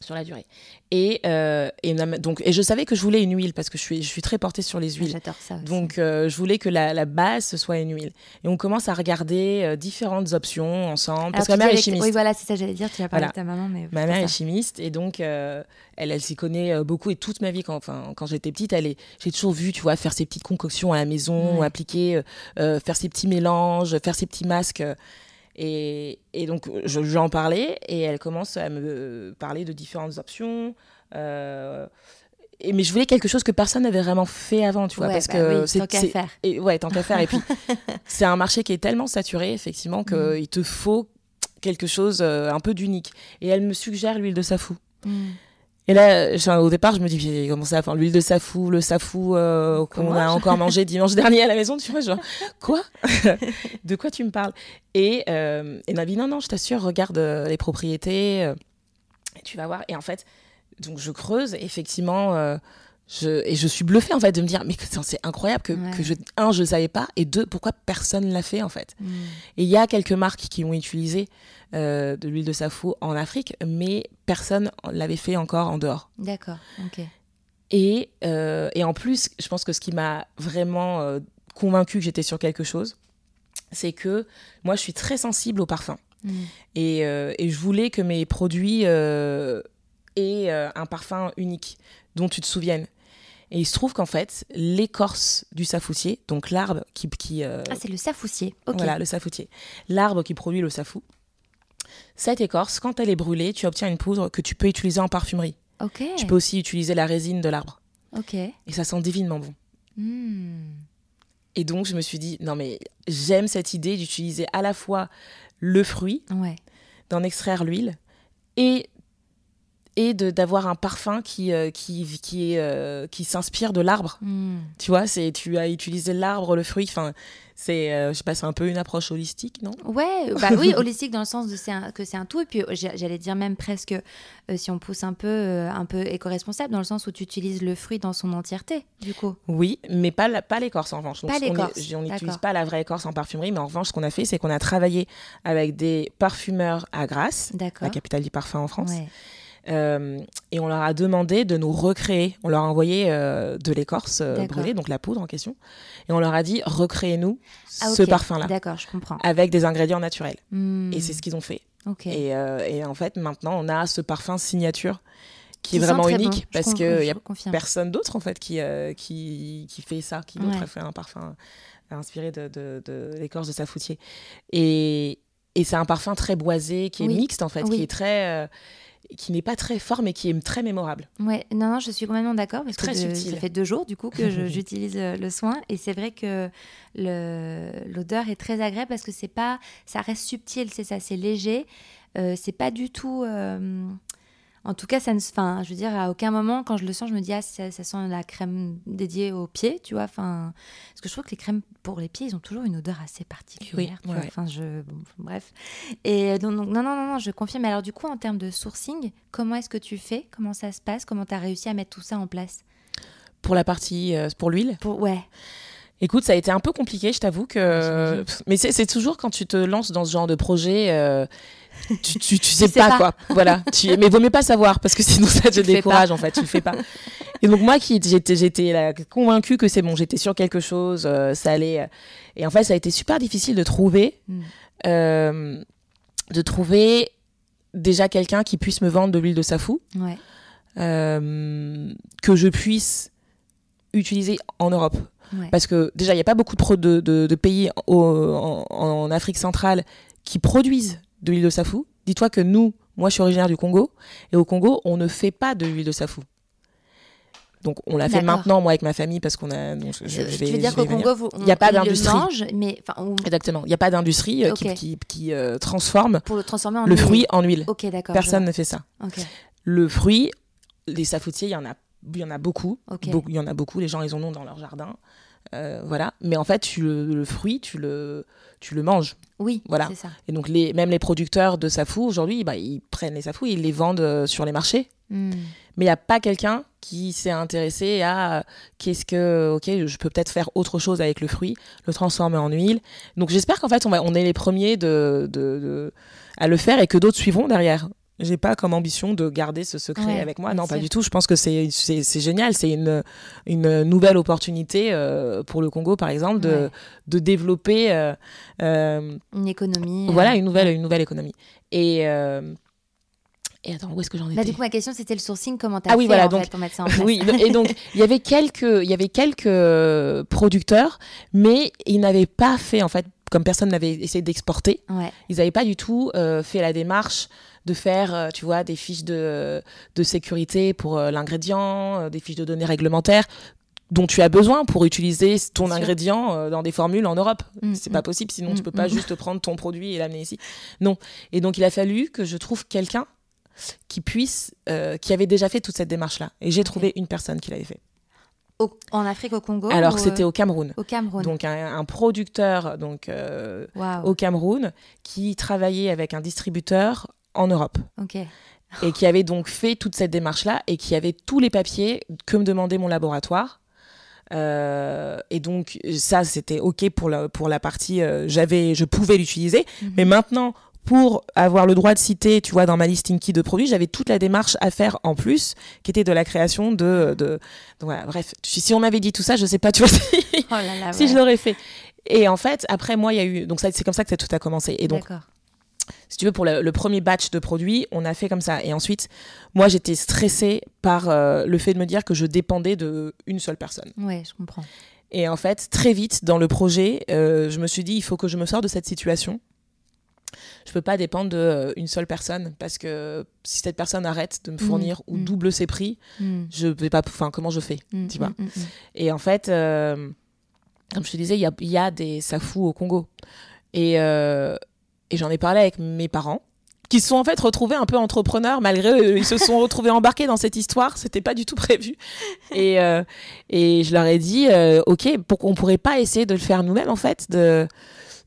sur la durée. Et, euh, et, donc, et je savais que je voulais une huile parce que je suis, je suis très portée sur les huiles. J'adore ça. Aussi. Donc, euh, je voulais que la, la, base ce soit une huile. Et on commence à regarder euh, différentes options ensemble. parce que ma mère est chimiste. Oui, voilà, c'est ça, j'allais dire. Tu as parlé de ta maman. Mais ma mère est chimiste et donc elle, elle s'y connaît beaucoup. Et toute ma vie, quand, enfin, quand j'étais petite, elle est, j'ai toujours vu, tu vois, faire ses petites concoctions à la maison, appliquer, faire ses petits mélanges, faire ses petits masques. Et, donc, je, lui en parlais et elle commence à me parler de différentes options. Euh, et, mais je voulais quelque chose que personne n'avait vraiment fait avant, tu vois, parce bah que c'est tant qu'à faire. Et, ouais, tant qu'à faire. Et puis, c'est un marché qui est tellement saturé, effectivement, qu'il mm. il te faut quelque chose euh, un peu d'unique. Et elle me suggère l'huile de safou. Mm. Et là, au départ, je me dis, j'ai commencé à faire l'huile de safou, le safou euh, qu'on a encore mangé dimanche dernier à la maison, tu vois, genre, quoi? De quoi tu me parles? Et euh, m'a dit, non, non, je t'assure, regarde euh, les propriétés, euh, et tu vas voir. Et en fait, donc je creuse, effectivement, je, et je suis bluffée, en fait, de me dire, mais c'est incroyable que, que, je, un, je ne savais pas, et deux, pourquoi personne ne l'a fait, en fait? Mm. Et il y a quelques marques qui ont utilisé euh, de l'huile de safou en Afrique, mais personne l'avait fait encore en dehors. D'accord, ok. Et, euh, et, en plus, je pense que ce qui m'a vraiment euh, convaincu que j'étais sur quelque chose, c'est que moi, je suis très sensible au parfum. Mm. Et, et, je voulais que mes produits aient un parfum unique, dont tu te souviennes. Et il se trouve qu'en fait, l'écorce du safoutier, donc l'arbre qui... qui ah, c'est le safoutier, ok. Voilà, le safoutier. L'arbre qui produit le safou, cette écorce, quand elle est brûlée, tu obtiens une poudre que tu peux utiliser en parfumerie. Ok. Tu peux aussi utiliser la résine de l'arbre. Ok. Et ça sent divinement bon. Hmm. Et donc, je me suis dit, non, mais j'aime cette idée d'utiliser à la fois le fruit, d'en extraire l'huile, et, et d'avoir un parfum qui, euh, qui, qui, euh, qui s'inspire de l'arbre. Hmm. Tu vois, tu as utilisé l'arbre, le fruit. Enfin, c'est euh, je sais pas c'est un peu une approche holistique non? Ouais bah oui holistique dans le sens de un, que c'est un tout. Et puis j'allais dire même presque euh, si on pousse un peu euh, un peu éco-responsable dans le sens où tu utilises le fruit dans son entièreté du coup. Oui mais pas pas l'écorce en revanche. Pas l'écorce on n'utilise pas la vraie écorce en parfumerie mais en revanche ce qu'on a fait c'est qu'on a travaillé avec des parfumeurs à Grasse la capitale du parfum en France euh, et on leur a demandé de nous recréer. On leur a envoyé euh, de l'écorce euh, brûlée, donc la poudre en question. Et on leur a dit recréez-nous ah, ce parfum-là. D'accord, je comprends. Avec des ingrédients naturels. Hmm. Et c'est ce qu'ils ont fait. Et, et, en fait, maintenant, on a ce parfin signature qui, est vraiment unique parce qu'il n'y a personne d'autre en fait qui, qui, qui, fait ça, qui d'autre a fait un parfum inspiré de, de, de l'écorce de safoutier. Et, et c'est un parfum très boisé, qui est mixte en fait, qui est très qui n'est pas très fort, mais qui est très mémorable. Ouais, non, non, je suis complètement d'accord parce Très que de- subtil. ça fait deux jours du coup que j'utilise euh, le soin et c'est vrai que l'odeur est très agréable parce que c'est pas, ça reste subtil, c'est ça, c'est léger, euh, c'est pas du tout. euh, en tout cas, ça ne, enfin, je veux dire, à aucun moment quand je le sens, je me dis ah ça, ça sent la crème dédiée aux pieds, tu vois. Enfin, parce que je trouve que les crèmes pour les pieds, ils ont toujours une odeur assez particulière. Oui, ouais. Enfin, je, bon, bref. Et donc, donc, non, non, non, non, je confirme. Alors du coup, en termes de sourcing, comment est-ce que tu fais? Comment ça se passe? Comment tu as réussi à mettre tout ça en place? Pour la partie, euh, pour l'huile, Pour ouais. Écoute, ça a été un peu compliqué, je t'avoue que. Mais c'est c'est toujours quand tu te lances dans ce genre de projet, euh, tu, tu, tu sais pas, pas. quoi. Voilà. Tu... Mais vaut mieux pas savoir parce que sinon ça te décourage en fait. Tu le fais pas. Et donc moi qui j'étais j'étais convaincue que c'est bon, j'étais sur quelque chose, euh, ça allait. euh, Et en fait, ça a été super difficile de trouver, Mm. euh, de trouver déjà quelqu'un qui puisse me vendre de l'huile de safou, Ouais. euh, que je puisse utiliser en Europe. Ouais. Parce que déjà, il n'y a pas beaucoup de, de, de- de pays au- en, en Afrique centrale qui produisent de l'huile de safou. Dis-toi que nous, moi je suis originaire du Congo, et au Congo, on ne fait pas de l'huile de safou. Donc on l'a fait maintenant, moi avec ma famille, parce qu'on a. donc, je, je Euh, vais- tu veux dire qu'au. Congo, vous, Il y a pas d'industrie. mais on- Exactement. Il n'y a pas d'industrie qui, qui, qui, euh, transforme pour le transformer en le fruit en huile. Personne ne fait ça. Le fruit, les safoutiers, il y en a, il y en a. Beaucoup- Il y en a beaucoup. Les gens, ils en ont dans leur jardin. Euh, voilà. Mais en fait, tu le, le fruit, tu le, tu le manges. Oui. Voilà. Ça. Et donc, les, même les producteurs de safou, aujourd'hui, bah, ils prennent les safous, ils les vendent euh, sur les marchés. Hmm. Mais il n'y a pas quelqu'un qui s'est intéressé à euh, qu'est-ce que, ok, je peux peut-être faire autre chose avec le fruit, le transformer en huile. Donc, j'espère qu'en fait, on, va, on est les premiers de, de- de- à le faire et que d'autres suivront derrière. J'ai pas comme ambition de garder ce secret Ouais, avec moi. Non, pas sûr. du tout. Je pense que c'est génial. C'est une, une nouvelle opportunité euh, pour le Congo, par exemple, de, Ouais. de développer euh, euh, Une économie. voilà, une nouvelle, une nouvelle économie. Et, et attends, où est-ce que j'en étais Bah, du coup, ma question, c'était le sourcing. Comment tu as Ah oui, fait voilà, en donc- fait, pour mettre ça en place Oui, et donc il y avait quelques, il y avait quelques producteurs, mais ils n'avaient pas fait en fait, comme personne n'avait essayé d'exporter, Ouais. ils n'avaient pas du tout fait la démarche de faire, euh, tu vois, des fiches de, de sécurité pour euh, l'ingrédient, euh, des fiches de données réglementaires dont tu as besoin pour utiliser ton ingrédient dans des formules en Europe. Mm, C'est mm. pas possible, sinon Mm, tu peux pas mm. juste prendre ton produit et l'amener ici. Non. Et donc il a fallu que je trouve quelqu'un qui puisse, euh, qui avait déjà fait toute cette démarche-là. Et j'ai trouvé une personne qui l'avait fait. Au- en Afrique, au Congo Alors c'était au Cameroun. au Cameroun. Donc un, un producteur donc euh, au Cameroun qui travaillait avec un distributeur en Europe et qui avait donc fait toute cette démarche-là et qui avait tous les papiers que me demandait mon laboratoire. Euh, et donc ça c'était ok pour la, pour la partie euh, j'avais je pouvais l'utiliser Mhm. mais maintenant pour avoir le droit de citer tu vois dans ma liste Inky de produits j'avais toute la démarche à faire en plus qui était de la création de, de... donc voilà bref si on m'avait dit tout ça je sais pas tu vois si, Oh là là. si je l'aurais fait et en fait après moi il y a eu donc ça c'est comme ça que tout a commencé et donc. Si tu veux, pour le, le premier batch de produits, on a fait comme ça. Et ensuite, moi, j'étais stressée par euh, le fait de me dire que je dépendais de une seule personne. Ouais, je comprends. Et en fait, très vite dans le projet, euh, je me suis dit, il faut que je me sorte de cette situation. Je peux pas dépendre d'une seule personne parce que si cette personne arrête de me fournir ou mm. double ses prix, Hmm. je vais pas. Enfin, comment je fais Hmm, tu vois. Et en fait, euh, comme je te disais, il y a, y a des safous au Congo. Et, euh, et j'en ai parlé avec mes parents, qui se sont en fait retrouvés un peu entrepreneurs, malgré eux. Ils se sont retrouvés embarqués dans cette histoire. C'était pas du tout prévu. Et, euh, et je leur ai dit, euh, OK, pourquoi on pourrait pas essayer de le faire nous-mêmes, en fait, de,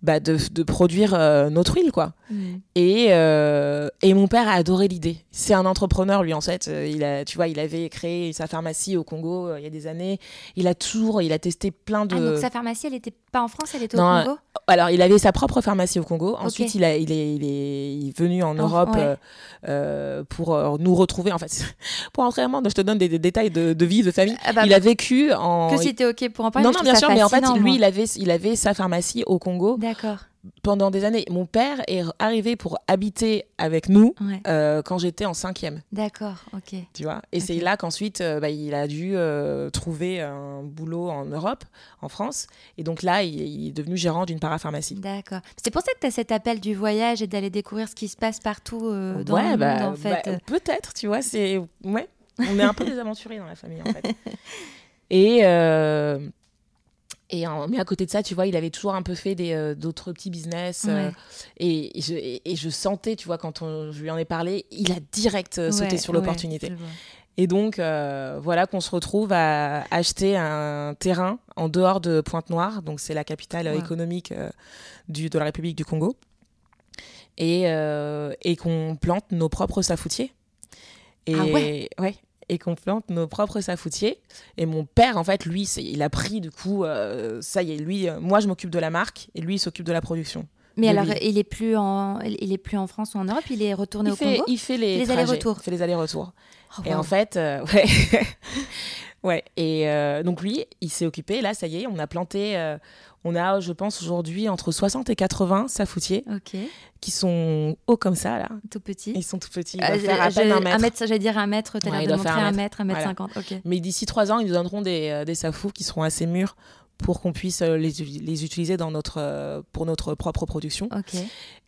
bah, de, de produire euh, notre huile, quoi. Hmm. Et, et mon père a adoré l'idée. C'est un entrepreneur, lui, en fait. Il a, tu vois, il avait créé sa pharmacie au Congo il y a des années. Il a toujours, il a testé plein de. Ah, donc sa pharmacie, elle était pas en France, elle était Non, au Congo Alors, il avait sa propre pharmacie au Congo. Ensuite, il, a, il, est, il, est, il est venu en Europe ouais. euh, euh, pour euh, nous retrouver. En fait, pour entrer vraiment, je te donne des, des détails de, de vie, de famille. Ah bah, il a vécu en. Que si t'es OK pour en parler non, non, bien sûr, mais en fait, lui, il avait, il avait sa pharmacie au Congo D'accord. Pendant des années. Mon père est arrivé pour habiter avec nous euh, quand j'étais en cinquième. D'accord, ok. Tu vois? Et c'est là qu'ensuite, euh, bah, il a dû euh, trouver un boulot en Europe, en France. Et donc là, il, est devenu gérant d'une parapharmacie. D'accord. C'est pour ça que tu as cet appel du voyage et d'aller découvrir ce qui se passe partout dans le monde, bah, en fait. Bah, peut-être, tu vois. C'est... Ouais. On est un peu des aventuriers dans la famille, en fait. Et... Et mais à côté de ça, tu vois, il avait toujours un peu fait des, euh, d'autres petits business. Euh, et, je, et, je, sentais, tu vois, quand on, je lui en ai parlé, il a direct euh, sauté sur l'opportunité. et donc, voilà qu'on se retrouve à acheter un terrain en dehors de Pointe-Noire. Donc, c'est la capitale économique du, de la République du Congo. Et, et qu'on plante nos propres safoutiers. Et, ah ouais. Et qu'on plante nos propres safoutiers. Et mon père, en fait, lui, il a pris du coup, euh, ça y est, lui, euh, moi je m'occupe de la marque et lui il s'occupe de la production. Mais alors, il est plus en, il est plus en France ou en Europe, il est retourné au Congo. Il fait les, allers-retours. Il fait les allers-retours. Oh, et en fait, euh, ouais. ouais. Et donc lui, il s'est occupé. Là, ça y est, on a planté, on a, je pense, aujourd'hui entre 60 et 80 safoutiers qui sont hauts comme ça, là. Tout petits. Ils sont tout petits. Ils doivent faire à peine un mètre. Un mètre, j'allais dire un mètre, tu as l'air de montrer un mètre, un mètre, cinquante. Mais d'ici trois ans, ils nous donneront des, euh, des safous qui seront assez mûrs pour qu'on puisse euh, les, les, utiliser dans notre, euh, pour notre propre production.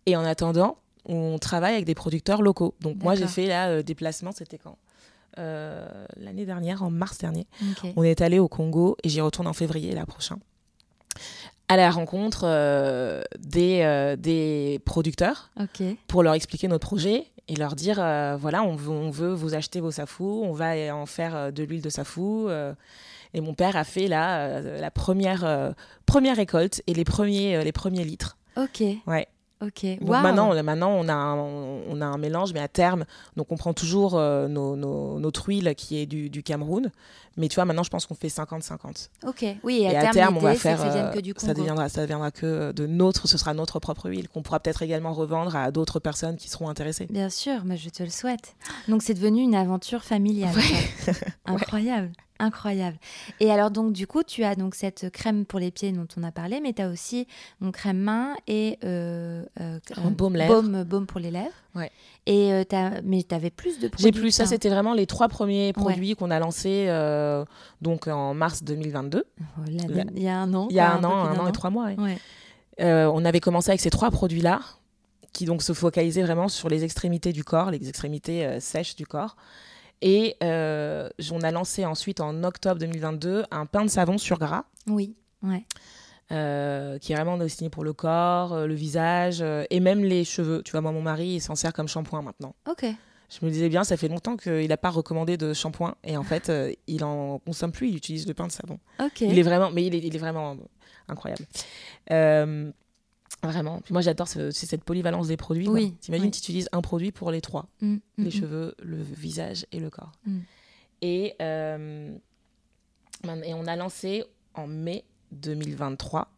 Et en attendant, on travaille avec des producteurs locaux. Donc moi, j'ai fait là des placements, c'était quand? L'année dernière, en mars dernier. On est allé au Congo et j'y retourne en février, là, prochain à la rencontre euh, des, euh, des producteurs pour leur expliquer notre projet et leur dire euh, voilà, on veut, on veut, vous acheter vos safous, on va en faire de l'huile de safou. et mon père a fait là, la première, première récolte et les premiers, les premiers litres. Ok. Ouais. Ok. maintenant, maintenant on, a un, on a un mélange, mais à terme, donc on prend toujours euh, nos, notre huile qui est du, du, Cameroun. Mais tu vois, maintenant, je pense qu'on fait 50-50. Ok, oui, et à, à terme, on va faire. Ça, que du ça deviendra, ça deviendra que de notre, ce sera notre propre huile qu'on pourra peut-être également revendre à d'autres personnes qui seront intéressées. Bien sûr, mais je te le souhaite. Donc c'est devenu une aventure familiale. Incroyable. Incroyable. Et alors, donc, du coup, tu as donc cette crème pour les pieds dont on a parlé, mais tu as aussi une crème main et euh, euh, un baume, baume, baume, pour les lèvres. Ouais. Et euh, as, mais tu avais plus de produits. J'ai plus. Ça, c'était vraiment les trois premiers produits qu'on a lancés donc en mars 2022. il y a un an. Il y a un, an, un an, et trois mois. on avait commencé avec ces trois produits-là qui donc se focalisaient vraiment sur les extrémités du corps, les extrémités sèches du corps. Et euh, on a lancé ensuite en octobre 2022 un pain de savon sur gras. Oui, ouais. Euh, qui est vraiment destiné pour le corps, euh, le visage et même les cheveux. Tu vois, moi, mon mari, il s'en sert comme shampoing maintenant. Ok. Je me disais bien, ça fait longtemps qu'il n'a pas recommandé de shampoing et en fait, il en consomme plus, il utilise le pain de savon. Ok. Il est vraiment, mais il est, il est vraiment incroyable. Vraiment. moi, j'adore cette polyvalence des produits. Oui. T'imagines, tu utilises un produit pour les trois mm, mm, les mm. cheveux, le visage et le corps. Et, euh, et on a lancé en mai 2023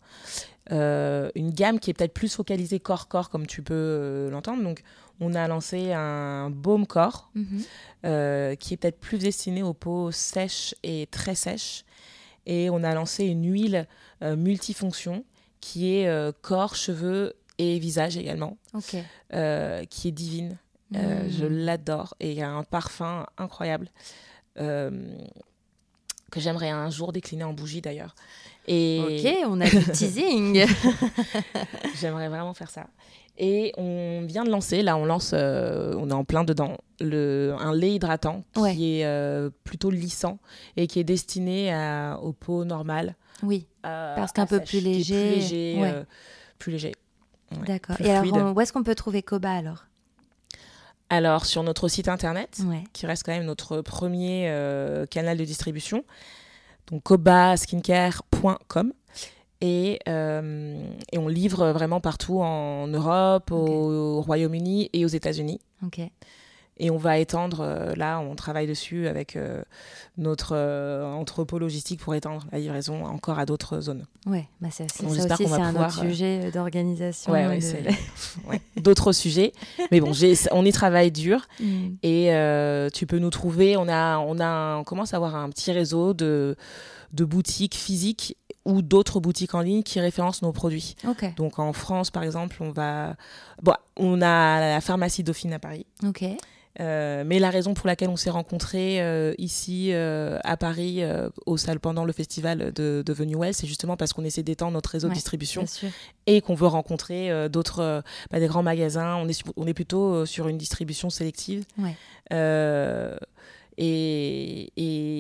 euh, une gamme qui est peut-être plus focalisée corps-corps, comme tu peux euh, l'entendre. Donc, on a lancé un baume corps mm-hmm. qui est peut-être plus destiné aux peaux sèches et très sèches. Et on a lancé une huile multifonction qui est euh, corps, cheveux et visage également, euh, qui est divine. Euh, hmm. je l'adore et il y a un parfum incroyable que j'aimerais un jour décliner en bougie d'ailleurs. Et... Ok, on a du teasing. j'aimerais vraiment faire ça. Et on vient de lancer, là on lance, on est en plein dedans, le, un lait hydratant qui est plutôt lissant et qui est destiné à, aux peaux normales. Oui, euh, parce qu'un peu plus léger. Plus léger. Euh, plus léger. D'accord. Et alors, où est-ce qu'on peut trouver Koba alors? Alors, sur notre site internet, qui reste quand même notre premier euh, canal de distribution, donc kobaskincare.com. Et, et, on livre vraiment partout en Europe, au, au Royaume-Uni et aux États-Unis. Ok. Et on va étendre, euh, là, on travaille dessus avec euh, notre euh, entrepôt logistique pour étendre la livraison encore à d'autres zones. Oui, bah ça, ça aussi, c'est un autre sujet d'organisation. Ouais, ouais, de... d'autres sujets. Mais bon, on y travaille dur. Mm. Et tu peux nous trouver. On, a, on, a, on commence à avoir un petit réseau de, de boutiques physiques ou d'autres boutiques en ligne qui référencent nos produits. Ok. Donc en France, par exemple, on va, bon, on a la pharmacie Dauphine à Paris. Ok. Euh, mais la raison pour laquelle on s'est rencontrés euh, ici euh, à Paris au salle pendant le festival de, de New Well, c'est justement parce qu'on essaie d'étendre notre réseau Ouais, de distribution et qu'on veut rencontrer d'autres, bah, des grands magasins. On est, su- on est plutôt sur une distribution sélective. Ouais. Euh, et,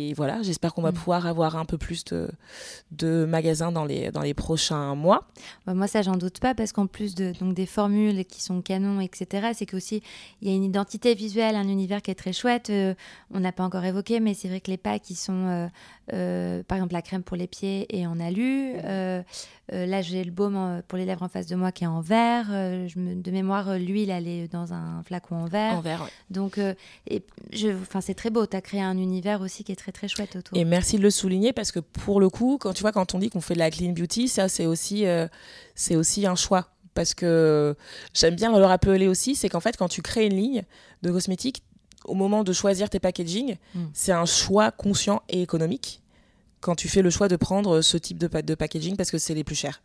et voilà, j'espère qu'on va Mm. pouvoir avoir un peu plus de, de magasins dans les, dans les prochains mois. Bah, moi, ça, j'en doute pas, parce qu'en plus de, donc, des formules qui sont canons, etc., c'est qu'aussi, il y a une identité visuelle, un univers qui est très chouette. Euh, on n'a pas encore évoqué, mais c'est vrai que les packs, ils sont, euh, par exemple, la crème pour les pieds et en alu. Euh, euh, là, j'ai le baume pour les lèvres en face de moi qui est en verre. Je me, de mémoire, l'huile, elle est dans un flacon en verre. En vert, ouais. Donc, et je, enfin, c'est très beau. Tu as créé un univers aussi qui est très, très chouette autour. Et merci de le souligner parce que pour le coup, quand tu vois, quand on dit qu'on fait de la clean beauty, ça c'est aussi, c'est aussi un choix. Parce que j'aime bien le rappeler aussi, c'est qu'en fait, quand tu crées une ligne de cosmétiques, au moment de choisir tes packaging, Mm. c'est un choix conscient et économique quand tu fais le choix de prendre ce type de, pa- de packaging parce que c'est les plus chers.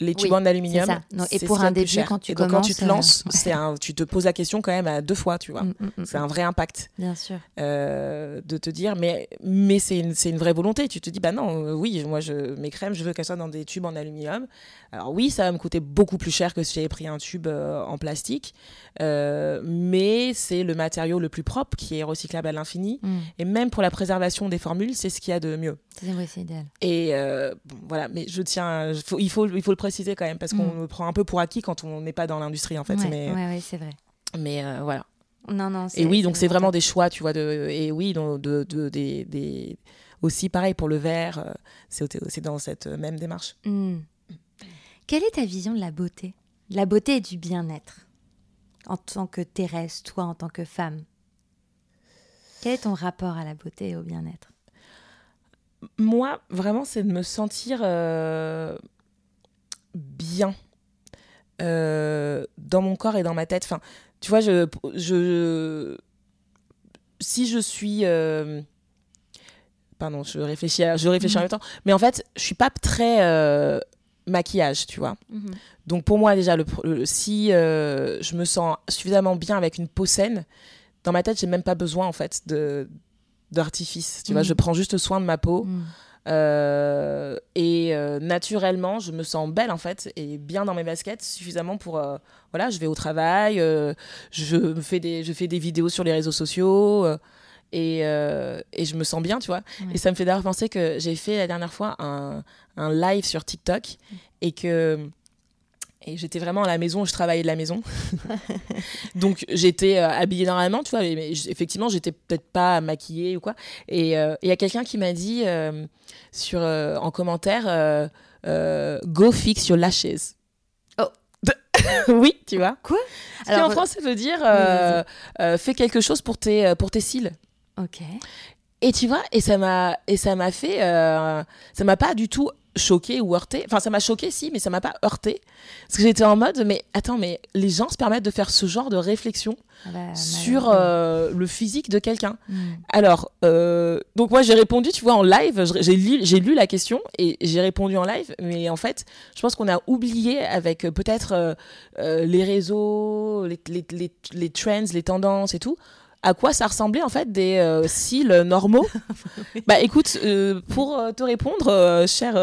Les tubes Oui, en aluminium, c'est ça. Non, et pour un début, quand tu et donc, quand tu te lances, euh, c'est un, tu te poses la question quand même à deux fois, tu vois. Mm, mm, mm, C'est un vrai impact Bien sûr. euh, de te dire mais mais c'est une, vraie volonté tu te dis bah non euh, oui moi je mes crèmes je veux qu'elles soient dans des tubes en aluminium alors oui ça va me coûter beaucoup plus cher que si j'avais pris un tube euh, en plastique mais c'est le matériau le plus propre qui est recyclable à l'infini Mm. et même pour la préservation des formules c'est ce qu'il y a de mieux C'est oui, c'est idéal. et bon, voilà mais je tiens faut- il faut il faut le préciser quand même parce qu'on Mm. me prend un peu pour acquis quand on n'est pas dans l'industrie en fait ouais, mais ouais, ouais, c'est vrai. mais euh, voilà Non, non. et oui, donc c'est vraiment des choix, tu vois. De, et oui, donc de, de- des, des- aussi pareil pour le verre, euh, c'est dans cette même démarche. Hmm. Quelle est ta vision de la beauté? De La beauté et du bien-être en tant que Thérèse, toi en tant que femme? Quel est ton rapport à la beauté et au bien-être? Moi, vraiment, c'est de me sentir euh, bien euh, dans mon corps et dans ma tête. Enfin, tu vois, je, je, si je suis. euh, pardon, je réfléchis, à, je réfléchis en Mhm. même temps. Mais en fait, je suis pas très euh, maquillage, tu vois. Donc pour moi déjà, le, si je me sens suffisamment bien avec une peau saine, dans ma tête, j'ai même pas besoin en fait de d'artifice. Tu vois, Mhm. je prends juste soin de ma peau. Euh, et euh, naturellement, je me sens belle en fait et bien dans mes baskets suffisamment pour euh, voilà, je vais au travail, je fais des je fais des vidéos sur les réseaux sociaux. et, et je me sens bien, tu vois. Ouais. Et ça me fait d'ailleurs penser que j'ai fait la dernière fois un, un live sur TikTok et que et j'étais vraiment à la maison, je travaillais de la maison. Donc j'étais euh, habillée normalement, tu vois, mais, effectivement, j'étais peut-être pas maquillée ou quoi. Et euh, il y a quelqu'un qui m'a dit euh, sur, euh, en commentaire euh, euh, Go fix your lashes. Oh. oui, tu vois. Quoi? Ce qui en Alors, français veut dire oui, euh, euh, fais quelque chose pour tes, euh, pour tes cils. Ok. Et tu vois, et ça m'a et ça m'a fait euh, ça m'a pas du tout choqué ou heurté. Enfin, ça m'a choqué si, mais ça m'a pas heurté parce que j'étais en mode mais attends, mais les gens se permettent de faire ce genre de réflexion Ah bah, sur euh, le physique de quelqu'un. Hmm. Alors, euh, donc moi j'ai répondu, tu vois, en live, j'ai lu, lu la question et j'ai répondu en live, mais en fait, je pense qu'on a oublié avec euh, peut-être euh, les réseaux, les, les, les, les trends, les tendances et tout, à quoi ça ressemblait en fait des euh, cils normaux. bah écoute, euh, pour euh, te répondre, cher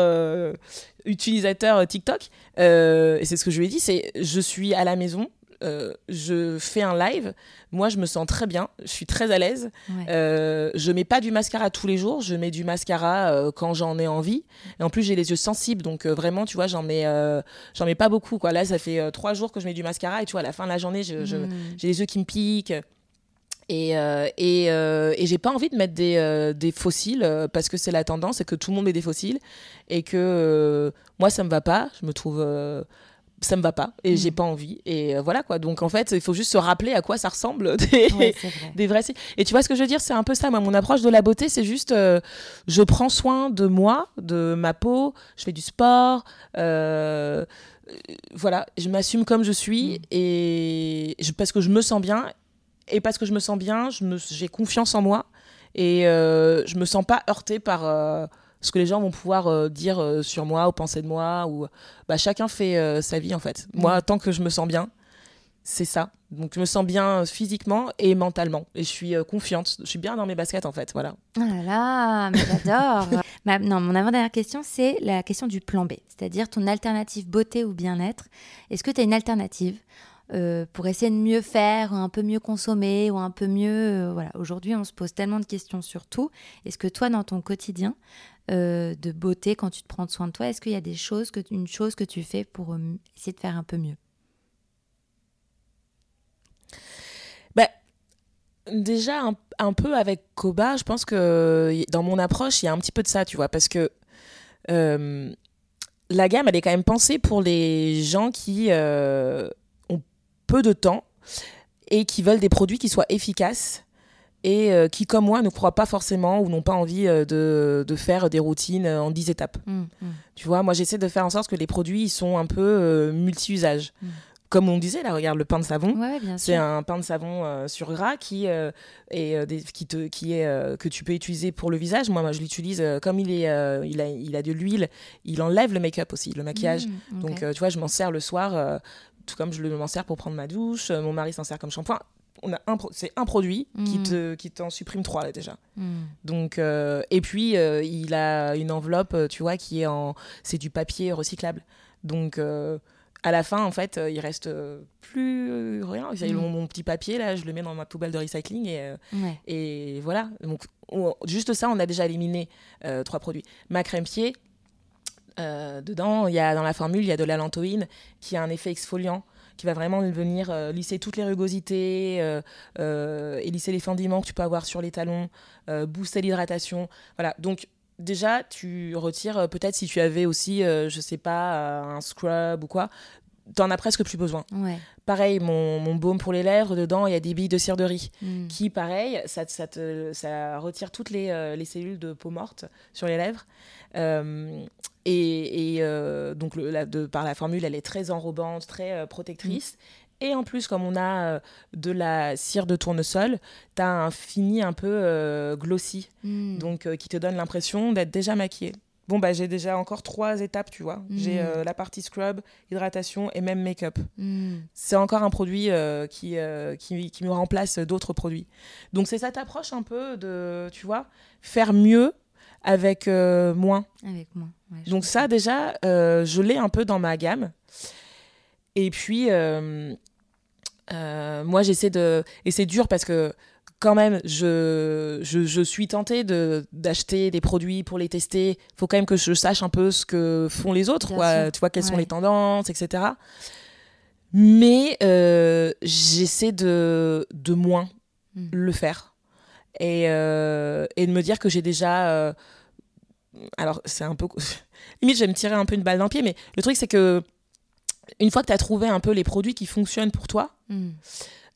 utilisateur TikTok, et c'est ce que je lui ai dit, c'est je suis à la maison. euh, je fais un live, moi je me sens très bien, je suis très à l'aise. Ouais. Euh, je mets pas du mascara tous les jours, je mets du mascara euh, quand j'en ai envie. Et en plus, j'ai les yeux sensibles, donc vraiment, tu vois, j'en mets, j'en mets pas beaucoup. Quoi. Là, ça fait trois jours que je mets du mascara et tu vois, à la fin de la journée, Hmm. j'ai les yeux qui me piquent. Et, euh, et, euh, et j'ai pas envie de mettre des, euh, des fossiles parce que c'est la tendance et que tout le monde met des fossiles et que moi ça me va pas, je me trouve ça me va pas et Mm. j'ai pas envie et voilà quoi. Donc en fait, il faut juste se rappeler à quoi ça ressemble des, Ouais, c'est vrai. des vrais. Et tu vois ce que je veux dire, c'est un peu ça. Moi, mon approche de la beauté, c'est juste, je prends soin de moi, de ma peau, je fais du sport, euh, voilà, je m'assume comme je suis Mm. et je, parce que je me sens bien et parce que je me sens bien, j'ai confiance en moi et euh, je me sens pas heurtée par euh, ce que les gens vont pouvoir dire sur moi ou penser de moi. Ou... Bah, chacun fait sa vie en fait. Moi, tant que je me sens bien, c'est ça. Donc je me sens bien physiquement et mentalement. Et je suis euh, confiante. Je suis bien dans mes baskets en fait. Voilà. Oh là là, mais j'adore. non, mon avant-dernière question, c'est la question du plan B. C'est-à-dire ton alternative beauté ou bien-être. Est-ce que tu as une alternative euh, pour essayer de mieux faire, un peu mieux consommer ou un peu mieux. Euh, voilà. Aujourd'hui, on se pose tellement de questions sur tout. Est-ce que toi, dans ton quotidien de beauté, quand tu te prends soin de toi, est-ce qu'il y a des choses que, une chose que tu fais pour essayer de faire un peu mieux? Déjà, un, peu avec Koba, je pense que dans mon approche, il y a un petit peu de ça, tu vois, parce que euh, la gamme, elle est quand même pensée pour les gens qui euh, peu de temps et qui veulent des produits qui soient efficaces et euh, qui, comme moi, ne croient pas forcément ou n'ont pas envie de, de, faire des routines en 10 étapes. Mmh, mmh. Tu vois, moi, j'essaie de faire en sorte que les produits ils sont un peu multi-usages. Mmh comme on disait, là, regarde le pain de savon. c'est un pain de savon euh, sur gras qui, euh, est, euh, qui, te, qui est, que tu peux utiliser pour le visage. Moi, moi je l'utilise comme il, est, il, a, il a de l'huile, il enlève le make-up aussi, le maquillage. Donc, tu vois, je m'en sers le soir, tout comme je m'en sers pour prendre ma douche. mon mari s'en sert comme shampoing. On a un c'est un produit qui mmh. te qui t'en supprime trois là déjà. Mmh. Donc et puis il a une enveloppe, tu vois, qui est en c'est du papier recyclable. Donc à la fin, en fait, euh, il reste euh, plus euh, rien. Mm. Mon, petit papier, là, je le mets dans ma poubelle de recycling et, et voilà. Donc, juste ça, on a déjà éliminé trois produits. Ma crème pied, dedans, il y a, dans la formule, il y a de l'allantoïne qui a un effet exfoliant qui va vraiment venir lisser toutes les rugosités et lisser les fendiments que tu peux avoir sur les talons, booster l'hydratation. Voilà, donc déjà, tu retires euh, peut-être si tu avais aussi, euh, je sais pas, euh, un scrub ou quoi, t'en as presque plus besoin. Pareil, mon, mon, baume pour les lèvres, dedans, il y a des billes de cire de riz, hmm. qui, pareil, ça, ça, te, ça retire toutes les, les, cellules de peau morte sur les lèvres. Et, et donc, le, la, de, par la formule, elle est très enrobante, très protectrice. Hmm. Et en plus, comme on a euh, de la cire de tournesol, tu as un fini un peu euh, glossy, hmm. donc euh, qui te donne l'impression d'être déjà maquillée. Bon, bah, j'ai déjà encore trois étapes, tu vois. J'ai hmm. la partie scrub, hydratation et même make-up. C'est encore un produit qui, qui, qui, me remplace d'autres produits. Donc, c'est cette approche un peu de, tu vois, faire mieux avec moins. Avec moins. Donc, ça, déjà, je l'ai un peu dans ma gamme. Et puis, euh, moi, j'essaie de. Et c'est dur parce que, quand même, je, je, suis tentée d'acheter des produits pour les tester. Il faut quand même que je sache un peu ce que font les autres, quoi. Tu vois, quelles sont les tendances, etc. Mais euh, j'essaie de, de moins hmm. le faire. Et, euh, et, de me dire que j'ai déjà. Alors, c'est un peu. Limite, je vais me tirer un peu une balle dans le pied, mais le truc, c'est que une fois que tu as trouvé un peu les produits qui fonctionnent pour toi, mm.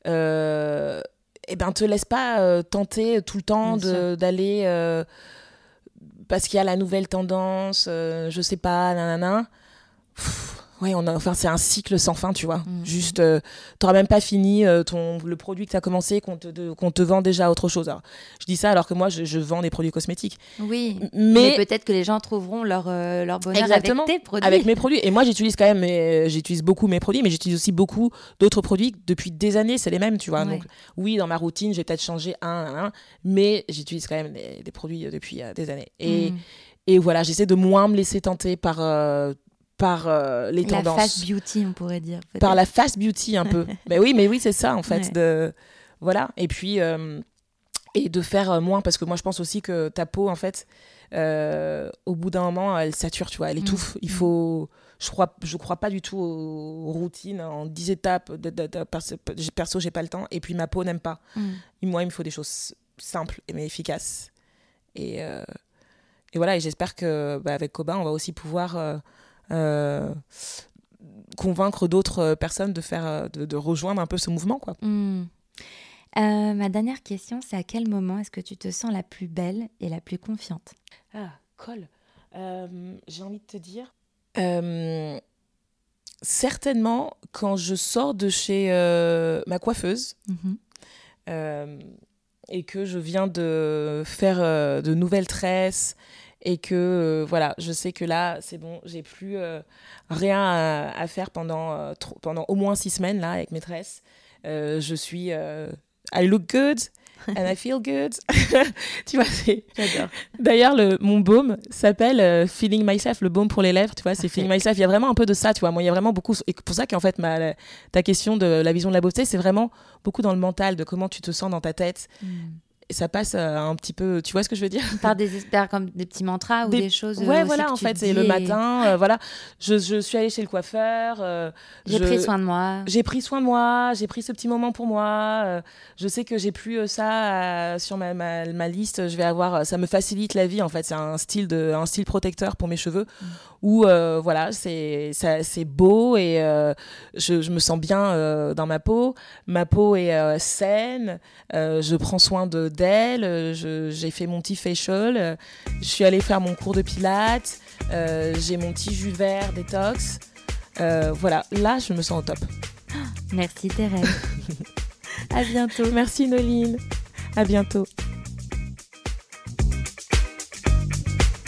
euh, eh ben, te laisse pas euh, tenter tout le temps d'aller euh, parce qu'il y a la nouvelle tendance, je sais pas, nanana. Oui, on a, enfin, c'est un cycle sans fin, tu vois. Mm. Juste, euh, tu n'auras même pas fini euh, ton, le produit que tu as commencé, qu'on te, qu'on te vend déjà autre chose. je dis ça alors que moi, je, vends des produits cosmétiques. Oui, mais, peut-être que les gens trouveront leur, euh, leur bonheur Exactement, avec tes produits. Avec mes produits. Et moi, j'utilise quand même, j'utilise beaucoup mes produits, mais j'utilise aussi beaucoup d'autres produits depuis des années, c'est les mêmes, tu vois. Donc, oui, dans ma routine, j'ai peut-être changé un, un, mais j'utilise quand même des, produits depuis des années. Et. Mm. Et voilà, j'essaie de moins me laisser tenter par par euh, les tendances. La fast beauty, on pourrait dire. Par la fast beauty un peu. mais oui, mais oui, c'est ça en fait. De voilà. Et puis euh, et de faire euh, moins parce que moi je pense aussi que ta peau en fait, au bout d'un moment, elle sature, tu vois, elle mm. étouffe. Il mm. faut. Je crois, je crois pas du tout aux, routines en 10 étapes. De, de, de, perso, j'ai pas le temps. Et puis ma peau n'aime pas. Mm. Moi, il me faut des choses simples mais efficaces. Et, et voilà. Et j'espère que bah, avec Coba, on va aussi pouvoir convaincre d'autres personnes de faire euh, de, rejoindre un peu ce mouvement quoi. Hmm. Euh, ma dernière question, c'est à quel moment est-ce que tu te sens la plus belle et la plus confiante? Ah, colle. J'ai envie de te dire. certainement quand je sors de chez ma coiffeuse mhm. et que je viens de faire de nouvelles tresses et que voilà, je sais que là, c'est bon, j'ai plus rien à, faire pendant, pendant au moins six semaines là avec maîtresse. je suis I look good and I feel good. tu vois, c'est. J'adore. D'ailleurs, le, mon baume s'appelle euh, Feeling Myself, le baume pour les lèvres, tu vois, c'est Feeling Myself. Il y a vraiment un peu de ça, tu vois. Moi, il y a vraiment beaucoup. Et pour ça qu'en fait, ma, ta question de la vision de la beauté, c'est vraiment beaucoup dans le mental, de comment tu te sens dans ta tête. Hmm ça passe euh, un petit peu, tu vois ce que je veux dire? Par des comme des petits mantras ou des, choses. Ouais, voilà, en fait, c'est le matin, euh, voilà. Je, je, suis allée chez le coiffeur. Euh, j'ai pris soin de moi. J'ai pris soin de moi, j'ai pris ce petit moment pour moi. je sais que j'ai plus ça sur ma, ma, liste. Je vais avoir, ça me facilite la vie, en fait. C'est un style, de, un style protecteur pour mes cheveux. Mm. Où, voilà, c'est beau et je, je, me sens bien dans ma peau. Ma peau est saine. je prends soin de d'elle, euh, j'ai fait mon petit facial, euh, je suis allée faire mon cours de pilates, euh, j'ai mon petit jus vert détox. voilà, là, je me sens au top. Merci Thérèse. à bientôt. Merci Noline. À bientôt.